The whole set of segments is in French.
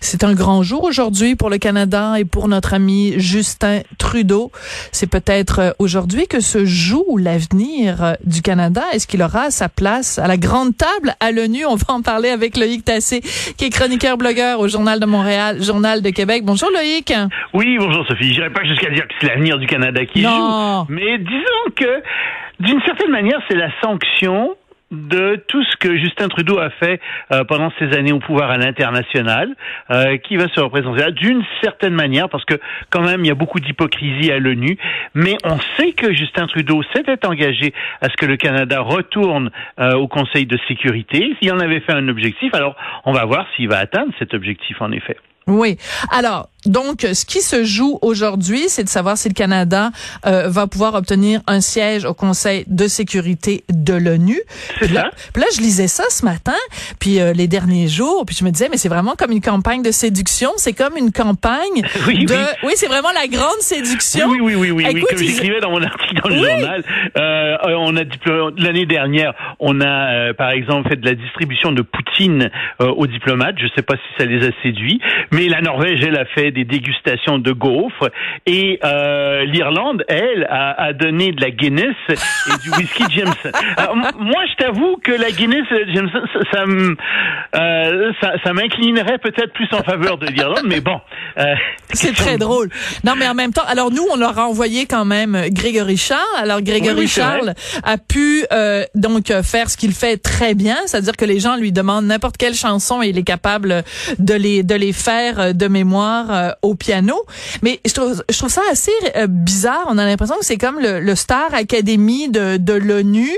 C'est un grand jour aujourd'hui pour le Canada et pour notre ami Justin Trudeau. C'est peut-être euh, aujourd'hui que se joue l'avenir euh, du Canada. Est-ce qu'il aura sa place à la grande table à l'ONU? On va en parler avec Loïc Tassé, qui est chroniqueur blogueur au Journal de Montréal, Journal de Québec. Bonjour Loïc. Oui, bonjour Sophie. Je n'irai pas jusqu'à dire que c'est l'avenir du Canada qui non. joue. Mais disons que, d'une certaine manière, c'est la sanction de tout ce que Justin Trudeau a fait euh, pendant ces années au pouvoir à l'international, euh, qui va se représenter là d'une certaine manière, parce que quand même il y a beaucoup d'hypocrisie à l'ONU, mais on sait que Justin Trudeau s'était engagé à ce que le Canada retourne euh, au Conseil de sécurité. S'il en avait fait un objectif, alors on va voir s'il va atteindre cet objectif en effet. Oui. Alors, donc, ce qui se joue aujourd'hui, c'est de savoir si le Canada euh, va pouvoir obtenir un siège au Conseil de sécurité de l'ONU. C'est là, puis là, je lisais ça ce matin, puis euh, les derniers jours, puis je me disais, mais c'est vraiment comme une campagne de séduction, c'est comme une campagne oui, de... Oui, oui c'est vraiment la grande séduction. Oui, oui, oui, oui, Écoute, oui comme j'écrivais dans mon article dans le journal. Euh, on a l'année dernière, on a, par exemple, fait de la distribution de poutine aux diplomates. Je sais pas si ça les a séduits, mais la Norvège, elle a fait des dégustations de gaufres et euh, l'Irlande, elle, a, a, donné de la Guinness et du whisky Jameson. Alors, moi, je t'avoue que la Guinness Jameson, ça, ça, euh, m'inclinerait peut-être plus en faveur de l'Irlande, mais bon. Euh, c'est très drôle. Non, mais en même temps, alors nous, on leur a envoyé quand même Grégory Charles. Alors Grégory oui, Charles a pu euh, donc faire ce qu'il fait très bien, c'est-à-dire que les gens lui demandent n'importe quelle chanson et il est capable de les de les faire de mémoire euh, au piano. Mais je trouve, je trouve ça assez euh, bizarre. On a l'impression que c'est comme le, le, Star Academy de, de l'ONU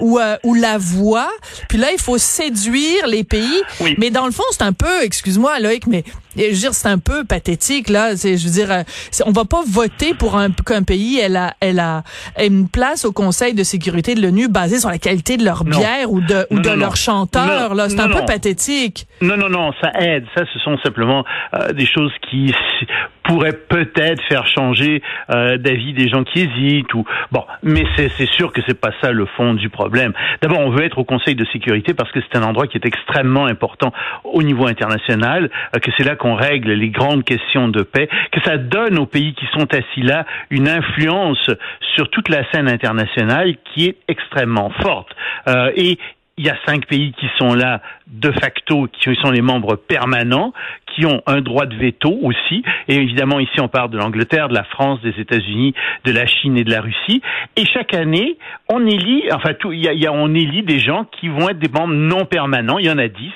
ou euh, ou la voix. Puis là, il faut séduire les pays. Oui. Mais dans le fond, c'est un peu, excuse-moi Loïc, mais je veux dire, c'est un peu pathétique là. C'est, je veux dire, euh, on va pas voter pour un qu'un pays elle a, elle a une place au Conseil de sécurité de l'ONU basée sur la qualité de leur non. bière ou de ou non, de non, leur chanteur. là, c'est un peu pathétique. Non, non, non, ça aide. Ça, ce sont simplement euh, des choses qui pourraient peut-être faire changer euh, d'avis des gens qui hésitent ou bon, mais c'est sûr que c'est pas ça le fond du problème. D'abord, on veut être au Conseil de sécurité parce que c'est un endroit qui est extrêmement important au niveau international, euh, que c'est là qu'on règle les grandes questions de paix, que ça donne aux pays qui sont assis là une influence sur toute la scène internationale qui est extrêmement forte. Euh, et il y a cinq pays qui sont là de facto, qui sont les membres permanents, qui ont un droit de veto aussi. Et évidemment, ici, on parle de l'Angleterre, de la France, des États-Unis, de la Chine et de la Russie. Et chaque année, on élit, enfin, tout, y a, y a, on élit des gens qui vont être des membres non permanents. Il y en a dix.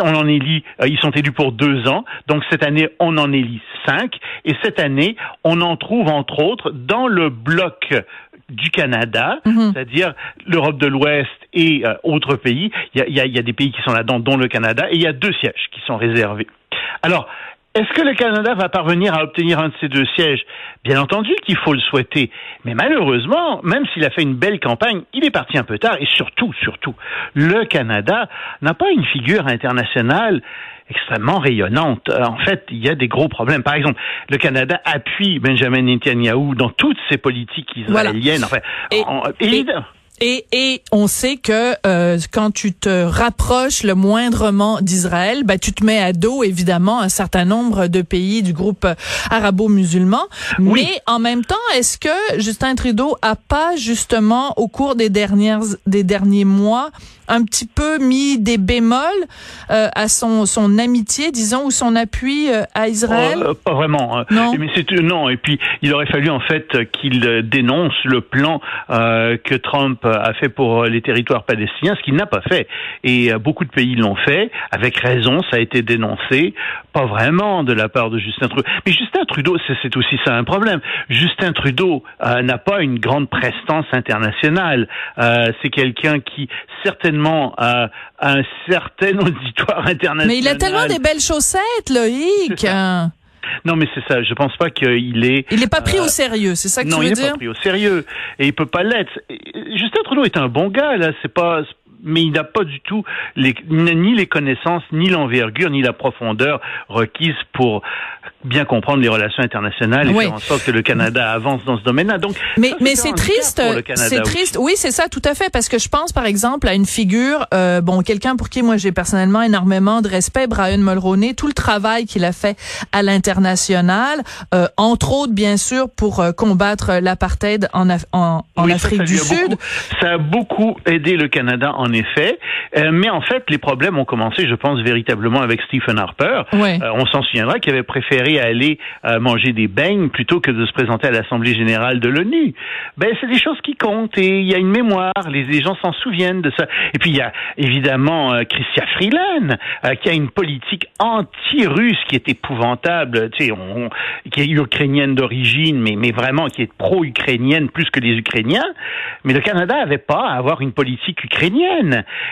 On en élit, ils sont élus pour deux ans. Donc cette année, on en élit cinq. Et cette année, on en trouve entre autres dans le bloc du Canada, mm -hmm. c'est-à-dire l'Europe de l'Ouest et euh, autres pays. Il y, a, y a, il y a des pays qui sont là-dedans, dont le Canada, et il y a deux sièges qui sont réservés. Alors, est-ce que le Canada va parvenir à obtenir un de ces deux sièges? Bien entendu qu'il faut le souhaiter, mais malheureusement, même s'il a fait une belle campagne, il est parti un peu tard, et surtout, surtout, le Canada n'a pas une figure internationale extrêmement rayonnante. En fait, il y a des gros problèmes. Par exemple, le Canada appuie Benjamin Netanyahu dans toutes ses politiques israéliennes. Voilà. Enfin, et, en, et, et, et on sait que euh, quand tu te rapproches le moindrement d'Israël, ben, tu te mets à dos évidemment un certain nombre de pays du groupe arabo-musulman. Oui. Mais en même temps, est-ce que Justin Trudeau a pas justement au cours des dernières des derniers mois un petit peu mis des bémols euh, à son son amitié, disons, ou son appui euh, à Israël? Euh, Pas vraiment. Non. Mais c'est non. Et puis il aurait fallu en fait qu'il dénonce le plan que Trump a fait pour les territoires palestiniens, ce qu'il n'a pas fait. Et beaucoup de pays l'ont fait, avec raison, ça a été dénoncé. Pas vraiment de la part de Justin Trudeau. Mais Justin Trudeau, c'est aussi ça un problème. Justin Trudeau euh, n'a pas une grande prestance internationale. Euh, c'est quelqu'un qui certainement a un certain auditoire international. Mais il a tellement des belles chaussettes, Loïc. Non, mais c'est ça. Je pense pas qu'il est. Il n'est pas pris euh, au sérieux, c'est ça que non, tu veux dire Non, il n'est pas pris au sérieux et il peut pas l'être. Justin Trudeau est un bon gars là. C'est pas mais il n'a pas du tout les, ni les connaissances, ni l'envergure, ni la profondeur requise pour bien comprendre les relations internationales et faire en sorte que le Canada avance dans ce domaine-là. Donc, mais mais c'est triste, c'est triste. Oui, c'est ça, tout à fait, parce que je pense par exemple à une figure, euh, bon, quelqu'un pour qui moi j'ai personnellement énormément de respect, Brian Mulroney, tout le travail qu'il a fait à l'international, euh, entre autres bien sûr pour euh, combattre l'apartheid en, en, en Afrique du Sud. ça a beaucoup aidé le Canada en effet, euh, mais en fait les problèmes ont commencé, je pense véritablement avec Stephen Harper. on s'en souviendra qu'il avait préféré aller manger des beignes plutôt que de se présenter à l'Assemblée générale de l'ONU. Ben c'est des choses qui comptent et il y a une mémoire, les, les gens s'en souviennent de ça. Et puis il y a évidemment euh, Chrystia Freeland euh, qui a une politique anti-russe qui est épouvantable, tu sais, qui est ukrainienne d'origine, mais mais vraiment qui est pro-ukrainienne plus que les Ukrainiens. Mais le Canada avait pas à avoir une politique ukrainienne.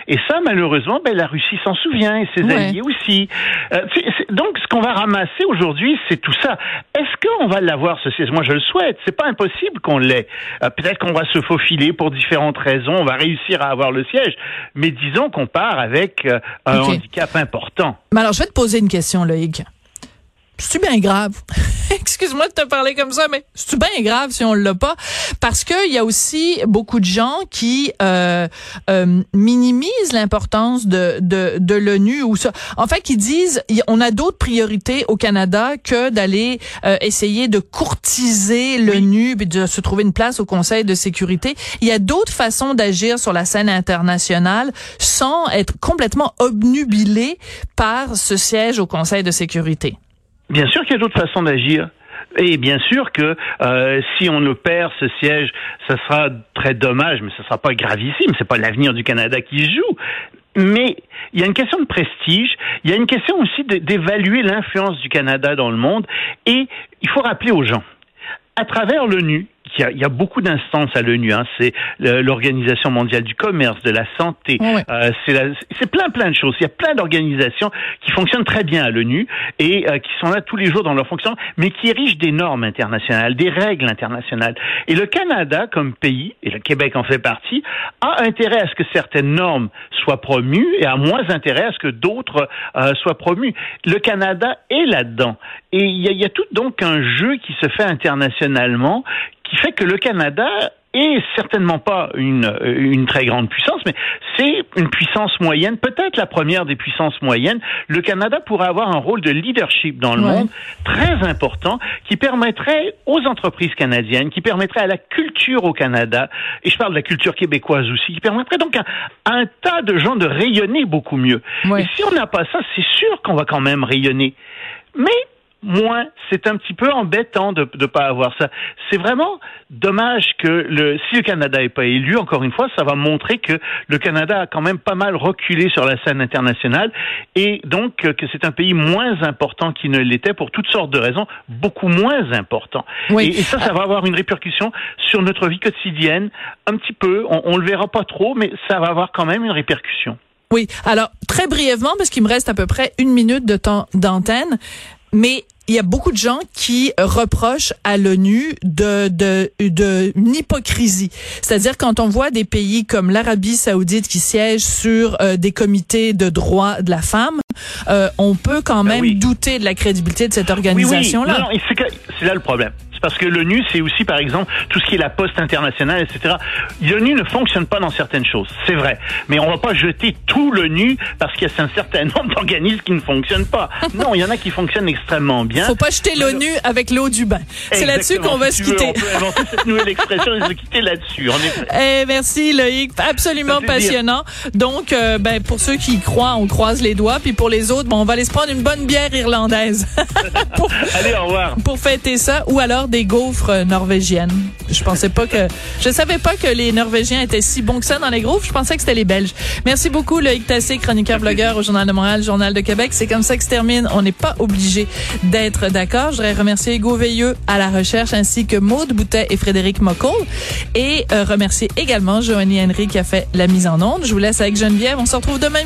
Et ça, malheureusement, ben la Russie s'en souvient et ses alliés aussi. Euh, donc ce qu'on va ramasser aujourd'hui, c'est tout ça. Est-ce qu'on va l'avoir ce siège? Moi, je le souhaite. C'est pas impossible qu'on l'ait. Euh, peut-être qu'on va se faufiler pour différentes raisons. On va réussir à avoir le siège. Mais disons qu'on part avec euh, un handicap important. Mais alors, je vais te poser une question, Loïc c'est bien grave? Excuse-moi de te parler comme ça, mais c'est bien grave si on l'a pas, parce que il y a aussi beaucoup de gens qui euh, euh, minimisent l'importance de de, de l'ONU ou ça. En fait, qui disent on a d'autres priorités au Canada que d'aller euh, essayer de courtiser l'ONU et de se trouver une place au Conseil de sécurité. Il y a d'autres façons d'agir sur la scène internationale sans être complètement obnubilé par ce siège au Conseil de sécurité. Bien sûr qu'il y a d'autres façons d'agir. Et bien sûr que euh, si on ne perd ce siège, ce sera très dommage, mais ce sera pas gravissime. C'est pas l'avenir du Canada qui joue. Mais il y a une question de prestige, il y a une question aussi d'évaluer l'influence du Canada dans le monde, et il faut rappeler aux gens, à travers l'ONU, il y a, beaucoup d'instances à l'ONU. Hein. C'est l'Organisation mondiale du commerce, de la santé. Euh, c'est plein plein de choses. Il y a plein d'organisations qui fonctionnent très bien à l'ONU et euh, qui sont là tous les jours dans leur fonction, mais qui érigent des normes internationales, des règles internationales. Et le Canada, comme pays, et le Québec en fait partie, a intérêt à ce que certaines normes soient promues et a moins intérêt à ce que d'autres euh, soient promues. Le Canada est là-dedans. Et il y a tout donc un jeu qui se fait internationalement qui fait que le Canada est certainement pas une, euh, une très grande puissance, mais c'est une puissance moyenne, peut-être la première des puissances moyennes. Le Canada pourrait avoir un rôle de leadership dans le monde très important qui permettrait aux entreprises canadiennes, qui permettrait à la culture au Canada, et je parle de la culture québécoise aussi, qui permettrait donc à, un tas de gens de rayonner beaucoup mieux. Et si on n'a pas ça, c'est sûr qu'on va quand même rayonner. Mais moins. C'est un petit peu embêtant de ne pas avoir ça. C'est vraiment dommage que le, si le Canada n'est pas élu, encore une fois, ça va montrer que le Canada a quand même pas mal reculé sur la scène internationale et donc que c'est un pays moins important qu'il ne l'était pour toutes sortes de raisons, beaucoup moins important. Oui. Et, ça, ça va avoir une répercussion sur notre vie quotidienne, un petit peu. On, on le verra pas trop, mais ça va avoir quand même une répercussion. Oui. Alors, très brièvement, parce qu'il me reste à peu près une minute de temps d'antenne, mais il y a beaucoup de gens qui reprochent à l'ONU de, de, de une hypocrisie. C'est-à-dire quand on voit des pays comme l'Arabie saoudite qui siègent sur euh, des comités de droits de la femme, euh, on peut quand ben même douter de la crédibilité de cette organisation-là. Oui, oui. c'est là le problème parce que l'ONU, c'est aussi, par exemple, tout ce qui est la poste internationale, etc. L'ONU ne fonctionne pas dans certaines choses, c'est vrai. Mais on va pas jeter tout l'ONU parce qu'il y a un certain nombre d'organismes qui ne fonctionnent pas. Non, il y en a qui fonctionnent extrêmement bien. Faut pas jeter l'ONU avec l'eau du bain. C'est là-dessus qu'on va se quitter. on peut inventer cette nouvelle expression et se quitter là-dessus. Eh, merci Loïc, absolument passionnant. Donc, euh, ben, pour ceux qui y croient, on croise les doigts, puis pour les autres, bon, on va aller se prendre une bonne bière irlandaise. Allez, au revoir. Pour fêter ça, ou alors des gaufres norvégiennes. Je pensais pas que, je savais pas que les Norvégiens étaient si bons que ça dans les gaufres. Je pensais que c'était les Belges. Merci beaucoup, Loïc Tassé, chroniqueur blogueur au Journal de Montréal, Journal de Québec. C'est comme ça que se termine. On n'est pas obligé d'être d'accord. Je voudrais remercier Hugo Veilleux à la recherche ainsi que Maude Boutet et Frédéric Mockel et euh, remercier également Joanie Henry qui a fait la mise en onde. Je vous laisse avec Geneviève. On se retrouve demain